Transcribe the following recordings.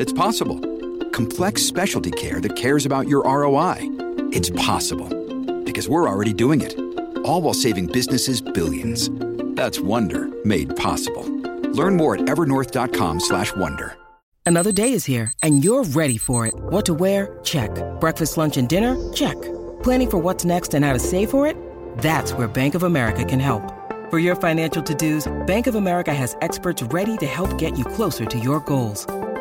It's possible. Complex specialty care that cares about your ROI? It's possible. Because we're already doing it. All while saving businesses billions. That's Wonder made possible. Learn more at evernorth.com/wonder. Another day is here, and you're ready for it. What to wear? Check. Breakfast, lunch, and dinner? Check. Planning for what's next and how to save for it? That's where Bank of America can help. For your financial to-dos, Bank of America has experts ready to help get you closer to your goals.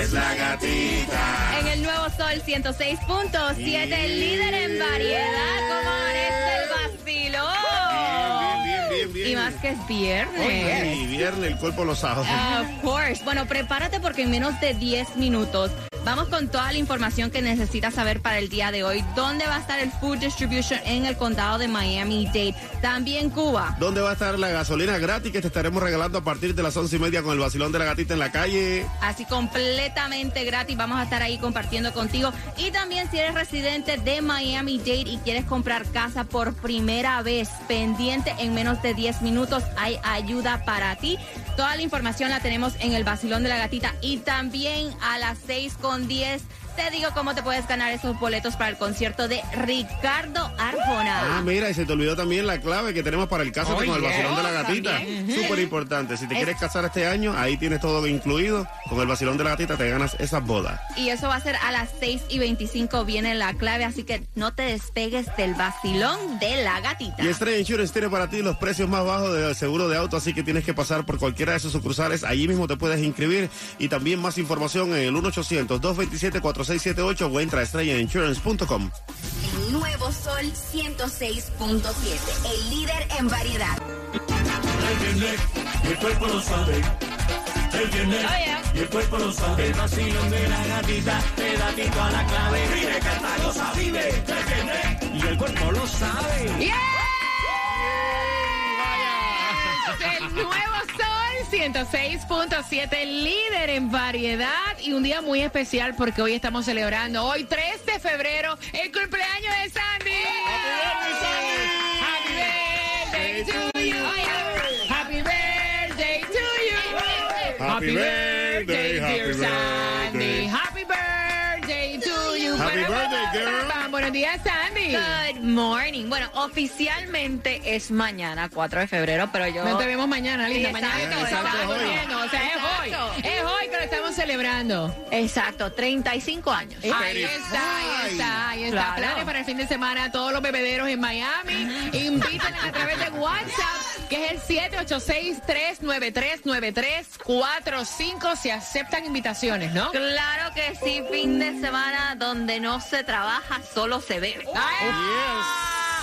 Es la gatita. En el nuevo Sol 106.7, líder en variedad. ¿Cómo amanece el vacilón? Bien, bien, bien, bien. Y más que es viernes. Oye, y viernes el cuerpo lo sabe. Of course. Bueno, prepárate porque en menos de 10 minutos vamos con toda la información que necesitas saber para el día de hoy. ¿Dónde va a estar el Food Distribution en el condado de Miami-Dade? También Cuba. ¿Dónde va a estar la gasolina gratis que te estaremos regalando a partir de las once y media con el vacilón de la gatita en la calle? Así completamente gratis. Vamos a estar ahí compartiendo contigo. Y también si eres residente de Miami Dade y quieres comprar casa por primera vez, pendiente en menos de 10 minutos, hay ayuda para ti. Toda la información la tenemos en el Basilón de la Gatita y también a las 6 con 10. Te digo cómo te puedes ganar esos boletos para el concierto de Ricardo Ah, Arjona. mira, y se te olvidó también la clave que tenemos para el Cásate con el vacilón de la gatita. Súper importante. Si te quieres casar este año, ahí tienes todo incluido. Con el vacilón de la gatita te ganas esas bodas. Y eso va a ser a las 6 y 25 viene la clave, así que no te despegues del Basilón de la Gatita. Y Estrella Insurance tiene para ti los precios más bajos de seguro de auto, así que tienes que pasar por cualquiera de sus sucursales. Allí mismo te puedes inscribir. Y también más información en el 1-800-227-4678 o entra a estrellainsurance.com. El nuevo Sol 106.7, el líder en variedad. El viernes, el cuerpo lo sabe. El viernes, y el cuerpo lo sabe. El vacilón de la gatita te da tito a la clave. Vive, canta, goza, vive. El viernes, y el cuerpo lo sabe. El nuevo Sol 106.7, líder en variedad y un día muy especial porque hoy estamos celebrando, hoy 3 de febrero, el cumpleaños de Sandy. Happy birthday to you. Happy birthday to you. Happy birthday, dear happy Sandy. birthday. Happy birthday to you. Happy Bueno, birthday, girl. Buenos días, Sandy. Good morning. Bueno, oficialmente es mañana, 4 de febrero, pero yo... No te vemos mañana, linda. Mañana Exacto, exacto, estamos es hoy. viendo, O sea, es hoy. Exacto. Es hoy que lo estamos celebrando. Exacto, 35 años. Ahí está, ahí está, ahí está. Claro. Planes para el fin de semana a todos los bebederos en Miami. Inviten a través de WhatsApp, que es el 786-393-9345. Se aceptan invitaciones, ¿no? Claro que sí, fin de semana donde no se trabaja, solo se bebe.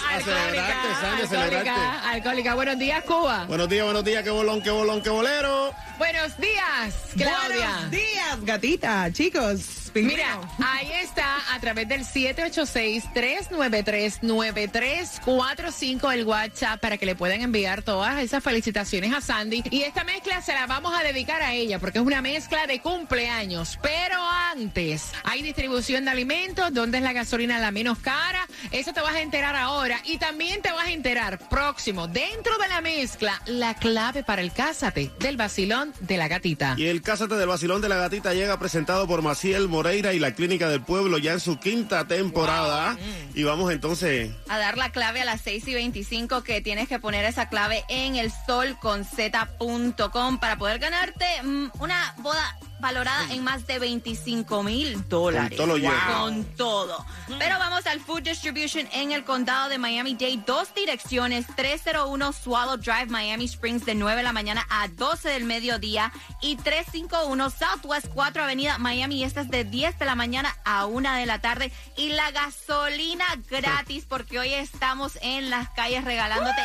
A celebrarte, Sandy, a celebrarte. alcohólica, alcohólica. Buenos días, Cuba. Buenos días, buenos días, qué bolón, qué bolón, qué bolero. Buenos días, Claudia. Buenos días, gatita, chicos. Mira, ahí está a través del 786-393-9345 el WhatsApp para que le puedan enviar todas esas felicitaciones a Sandy. Y esta mezcla se la vamos a dedicar a ella porque es una mezcla de cumpleaños. Pero antes, hay distribución de alimentos, donde es la gasolina la menos cara. Eso te vas a enterar ahora. Y también te vas a enterar próximo, dentro de la mezcla, la clave para el cásate del vacilón de la gatita. Y el Cásate del Vacilón de la Gatita llega presentado por Maciel Moreira y la Clínica del Pueblo ya en su quinta temporada. Y vamos entonces. A dar la clave a las 6 y 25 que tienes que poner esa clave en el solconz.com para poder ganarte mm, una boda valorada en más de 25 mil dólares. Con todo. Con todo. Pero vamos al Food Distribution en el condado de Miami-Dade. Dos direcciones, 301 Swallow Drive, Miami Springs, de 9 de la mañana a 12 del mediodía. Y 351 Southwest 4 Avenida, Miami. Y esta es de 10 de la mañana a 1 de la tarde. Y la gasolina gratis, porque hoy estamos en las calles regalándote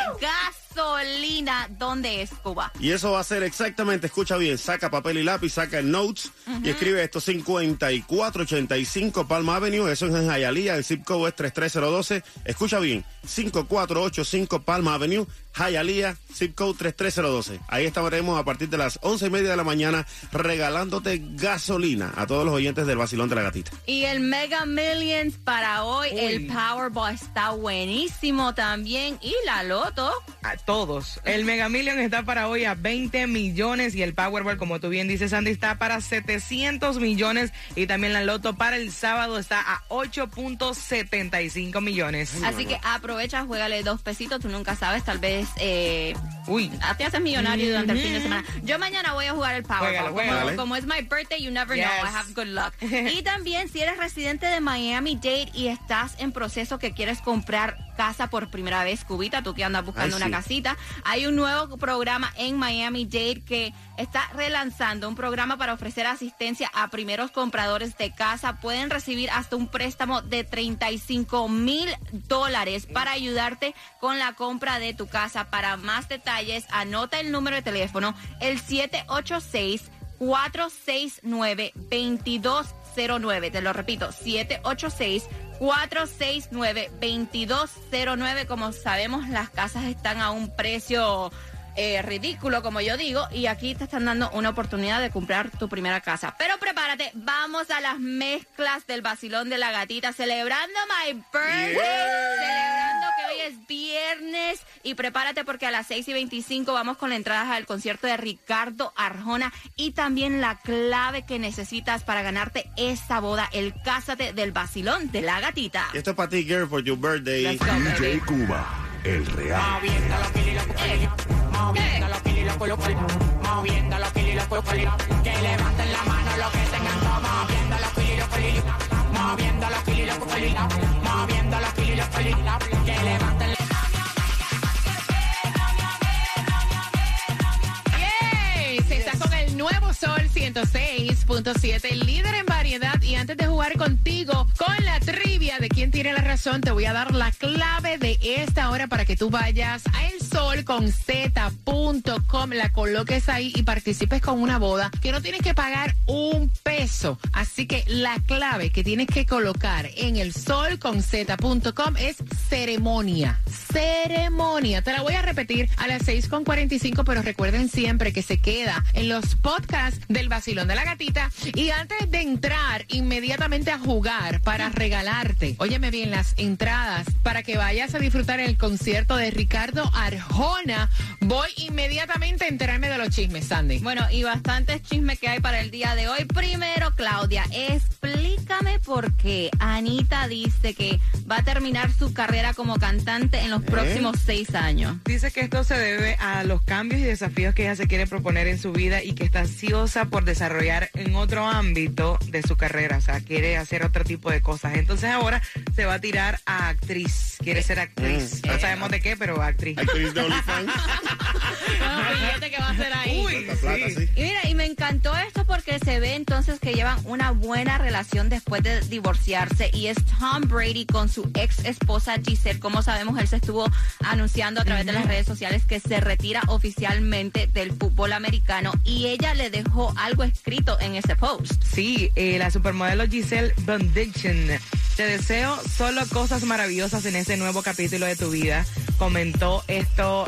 gasolina. ¿Dónde es Cuba? Y eso va a ser exactamente, escucha bien, saca papel y lápiz, saca el notes y escribe esto 5485 Palma Avenue, eso es en Hialeah, el zip code es 33012. Escucha bien, 5485 Palma Avenue, Hialeah, zip code 33012. Ahí estaremos a partir de las 11 y media de la mañana regalándote gasolina a todos los oyentes del Basilón de la Gatita. Y el Mega Millions para hoy, el Powerball está buenísimo también. Y la Loto. Todos. El Mega Million está para hoy a 20 millones y el Powerball, como tú bien dices, Sandy, está para 700 millones y también la Loto para el sábado está a 8.75 millones. Así que aprovecha, juégale dos pesitos. Tú nunca sabes, tal vez. Eh, Uy. te haces millonario durante el fin de semana. Yo mañana voy a jugar el Powerball. Como, es my birthday, you never know. I have good luck. y también, si eres residente de Miami Dade y estás en proceso que quieres comprar casa por primera vez, Cubita, tú que andas buscando Ay, una sí. casita, hay un nuevo programa en Miami Dade que está relanzando un programa para ofrecer asistencia a primeros compradores de casa. Pueden recibir hasta un préstamo de 35 mil dólares para ayudarte con la compra de tu casa. Para más detalles, anota el número de teléfono, el 786 469-2209. Te lo repito, 786-469-2209. Como sabemos, las casas están a un precio eh, ridículo, como yo digo, y aquí te están dando una oportunidad de comprar tu primera casa. Pero prepárate, vamos a las mezclas del vacilón de la gatita, celebrando my birthday, celebrando es viernes, y prepárate porque a las 6 y 25 vamos con la entrada al concierto de Ricardo Arjona y también la clave que necesitas para ganarte esta boda, el cásate del vacilón de la gatita. Y esto es para ti, girl, for your birthday. Let's go, baby. Cuba, el real. Eh, eh. 106.7, líder en variedad. Y antes de jugar contigo de quién tiene la razón, te voy a dar la clave de esta hora para que tú vayas a elsolconz.com, la coloques ahí y participes con una boda que no tienes que pagar un peso. Así que la clave que tienes que colocar en elsolconz.com es ceremonia. Ceremonia. Te la voy a repetir a las 6.45, pero recuerden siempre que se queda en los podcasts del vacilón de la gatita. Y antes de entrar inmediatamente a jugar para regalarte, óyeme bien, las entradas para que vayas a disfrutar el concierto de Ricardo Arjona, voy inmediatamente a enterarme de los chismes, Sandy. Bueno, y bastantes chismes que hay para el día de hoy. Primero, Claudia, explícame por qué Anita dice que va a terminar su carrera como cantante en los próximos seis años. Dice que esto se debe a los cambios y desafíos que ella se quiere proponer en su vida y que está ansiosa por desarrollar en otro ámbito de su carrera. O sea, quiere hacer otro tipo de cosas. Entonces ahora se va a tirar a actriz. Quiere ser actriz. Mm. No sabemos de qué, pero actriz. Actriz de OnlyFans. Los billetes que va a hacer ahí. Uy, Cuánta plata, sí. sí. Y mira, y me encantó esto porque se ve entonces que llevan una buena relación después de divorciarse y es Tom Brady con su ex esposa Giselle. Como sabemos, él se estuvo anunciando a través de las redes sociales que se retira oficialmente del fútbol americano y ella le dejó algo escrito en ese post. Sí, eh, la supermodelo Giselle Bundiction. Te deseo solo cosas maravillosas en este nuevo capítulo de tu vida. Comentó esto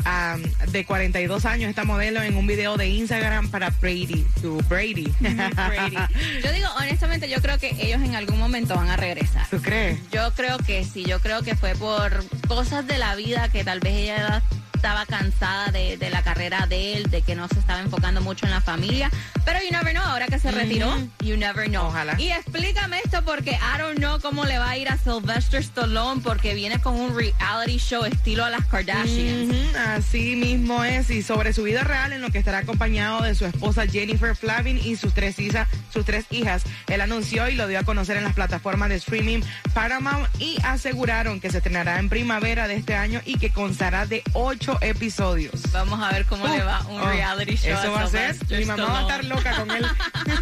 de 42 años esta modelo en un video de Instagram para Brady, tu Brady. Brady. Yo digo, honestamente, yo creo que ellos en algún momento van a regresar. ¿Tú crees? Yo creo que sí, yo creo que fue por cosas de la vida que tal vez ella estaba cansada de, de la carrera de él, de que no se estaba enfocando mucho en la familia. Pero you never know, ahora que se retiró, you never know. Ojalá. Y explícame esto porque I don't know cómo le va a ir a Sylvester Stallone porque viene con un reality show estilo a las Kardashians. Ujú, Así mismo es, y sobre su vida real en lo que estará acompañado de su esposa Jennifer Flavin y sus tres, hijas, sus tres hijas. Él anunció y lo dio a conocer en las plataformas de streaming Paramount y aseguraron que se estrenará en primavera de este año y que constará de ocho episodios. Vamos a ver cómo le va un Oh, reality show. Eso a va a ser. Mi mamá va a estar loca con él.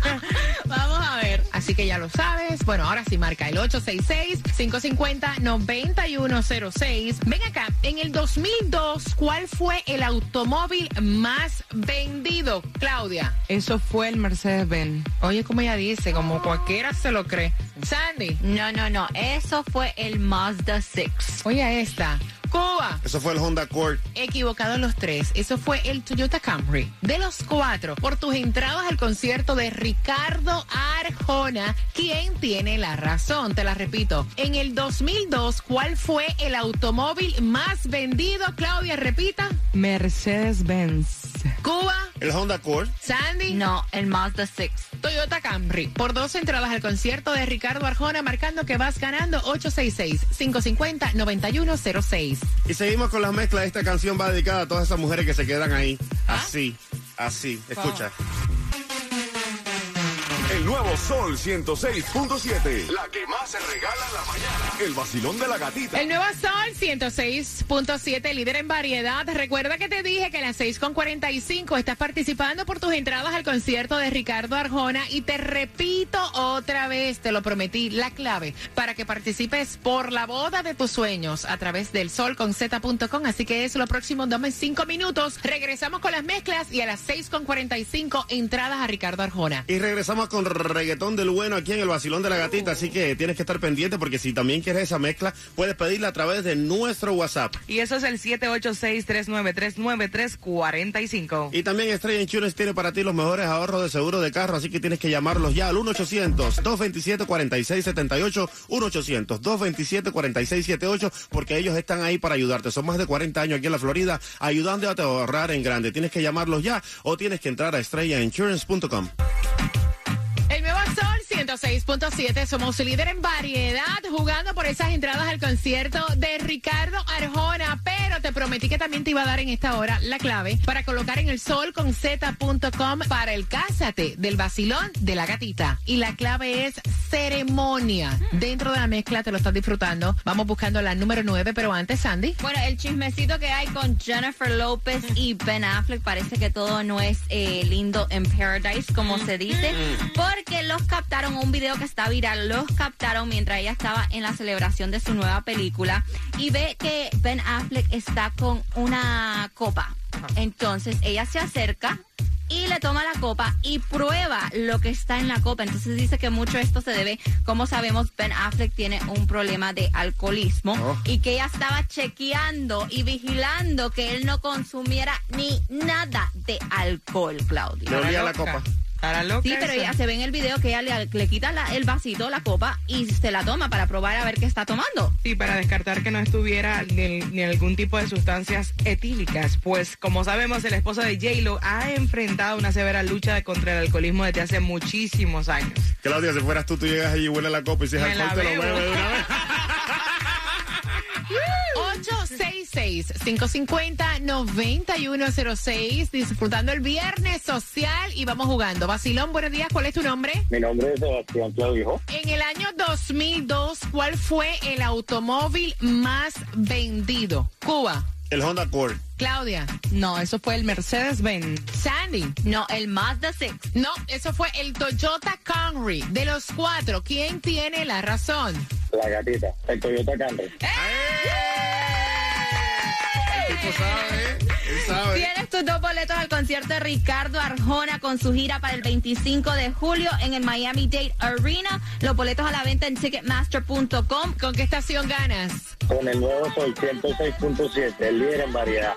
Vamos a ver. Así que ya lo sabes. Bueno, ahora sí marca el 866-550-9106. Ven acá, en el 2002, ¿cuál fue el automóvil más vendido, Claudia? Eso fue el Mercedes-Benz. Oye, como ella dice, como cualquiera se lo cree. Sandy, No, no, no. Eso fue el Mazda 6. oye esta. Cuba. Eso fue el Honda Accord. Equivocados los tres. Eso fue el Toyota Camry. De los cuatro, por tus entradas al concierto de Ricardo Arjona, ¿quién tiene la razón? Te la repito. En el 2002, ¿cuál fue el automóvil más vendido? Claudia, repita. Mercedes-Benz. Cuba, El Honda Accord. Sandy. No, el Mazda 6. Toyota Camry. Por dos entradas al concierto de Ricardo Arjona, marcando que vas ganando 866-550-9106. Y seguimos con las mezclas. Esta canción va dedicada a todas esas mujeres que se quedan ahí. Así, así. Escucha. El nuevo Sol 106.7. La que más se regala en la mañana. El vacilón de la gatita. El nuevo Sol 106.7, líder en variedad. Recuerda que te dije que a las 6.45 estás participando por tus entradas al concierto de Ricardo Arjona. Y te repito otra vez, te lo prometí, la clave para que participes por la boda de tus sueños a través del solconz.com. Así que es lo próximo, dame cinco minutos. Regresamos con las mezclas y a las 6.45 entradas a Ricardo Arjona. Y regresamos con reggaetón del bueno aquí en el Vacilón de la Gatita. Así que tienes que estar pendiente porque si también quieres esa mezcla, puedes pedirla a través de nuestro WhatsApp. Y eso es el 786-393-9345. Y también Estrella Insurance tiene para ti los mejores ahorros de seguro de carro, así que tienes que llamarlos ya al 1-800-227-4678, 1-800-227-4678, porque ellos están ahí para ayudarte. Son más de 40 años aquí en la Florida ayudándote a ahorrar en grande. Tienes que llamarlos ya o tienes que entrar a estrellainsurance.com. El nuevo Sol 106.7, somos líder en variedad, jugando por esas entradas al concierto de Ricardo Arjona. Pero te prometí que también te iba a dar en esta hora la clave para colocar en el sol con z.com para el Cásate del vacilón de la gatita. Y la clave es ceremonia. Dentro de la mezcla te lo estás disfrutando. Vamos buscando la número 9, pero antes, Sandy. Bueno, el chismecito que hay con Jennifer López y Ben Affleck parece que todo no es eh, lindo en Paradise, como se dice, porque los captaron, un video que está viral, los captaron mientras ella estaba en la celebración de su nueva película y ve que Ben Affleck está con una copa. Entonces ella se acerca y le toma la copa y prueba lo que está en la copa. Entonces dice que mucho esto se debe, como sabemos, Ben Affleck tiene un problema de alcoholismo Oh. y que ella estaba chequeando y vigilando que él no consumiera ni nada de alcohol, Claudia. Le olía la copa. Para loca Sí, pero esa. ella se ve en el video que ella le, le quita la- el vasito, la copa, y se la toma para probar a ver qué está tomando. Sí, para descartar que no estuviera ni, ni algún tipo de sustancias etílicas. Pues, como sabemos, el esposo de J-Lo ha enfrentado una severa lucha contra el alcoholismo desde hace muchísimos años. Claudia, si fueras tú, tú llegas allí y huele la copa y si es alcohol te lo bebes de una vez. 866-550-9106, disfrutando el viernes social y vamos jugando. Basilón, buenos días, ¿cuál es tu nombre? Mi nombre es Sebastián Claudio. En el año 2002, ¿cuál fue el automóvil más vendido? Cuba. El Honda Accord. Claudia. No, eso fue el Mercedes-Benz. Sandy. No, el Mazda 6. No, eso fue el Toyota Camry. De los cuatro, ¿quién tiene la razón? La gatita. El Toyota Camry. El tipo sabe. Él sabe. Tienes tus dos boletos al concierto de Ricardo Arjona con su gira para el 25 de julio en el Miami Dade Arena. Los boletos a la venta en ticketmaster.com. ¿Con qué estación ganas? Con el nuevo Sol 106.7. El líder en variedad.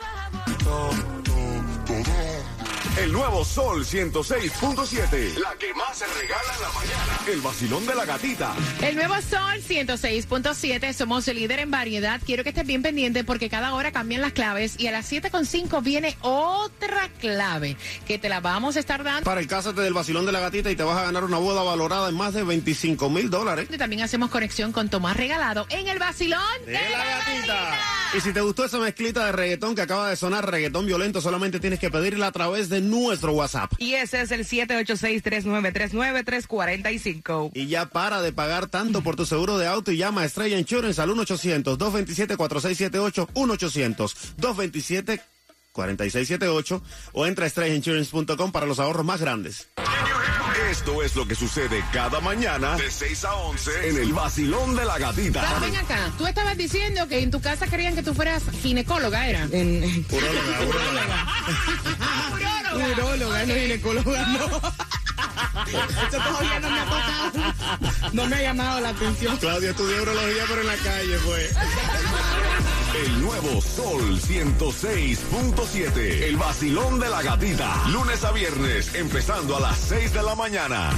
El nuevo Sol 106.7. La que más se regala en la mañana. El vacilón de la gatita. El nuevo Sol 106.7, somos el líder en variedad. Quiero que estés bien pendiente porque cada hora cambian las claves y a las 7.5 viene otra clave que te la vamos a estar dando. Para el cásate del vacilón de la gatita y te vas a ganar una boda valorada en más de 25 mil dólares. Y También hacemos conexión con Tomás Regalado en el vacilón De la gatita. Y si te gustó esa mezclita de reggaetón que acaba de sonar, reggaetón violento, solamente tienes que pedirla a través de nuestro WhatsApp. Y ese es el 786-3939-345. Y ya para de pagar tanto por tu seguro de auto y llama a Estrella Insurance al 1-800-227-4678, 1-800-227-4678 o entra a estrellainsurance.com para los ahorros más grandes. Esto es lo que sucede cada mañana de 6 a 11 en el vacilón de la gatita. Pero ven acá, tú estabas diciendo que en tu casa querían que tú fueras ginecóloga, ¿era? En, Uróloga, uróloga. Uróloga. Uróloga, no ginecóloga, no. Eso todavía no me ha tocado. No me ha llamado la atención. Claudia estudió urología, pero en la calle fue. El nuevo Sol 106.7. El vacilón de la gatita. Lunes a viernes, empezando a las 6 de la mañana.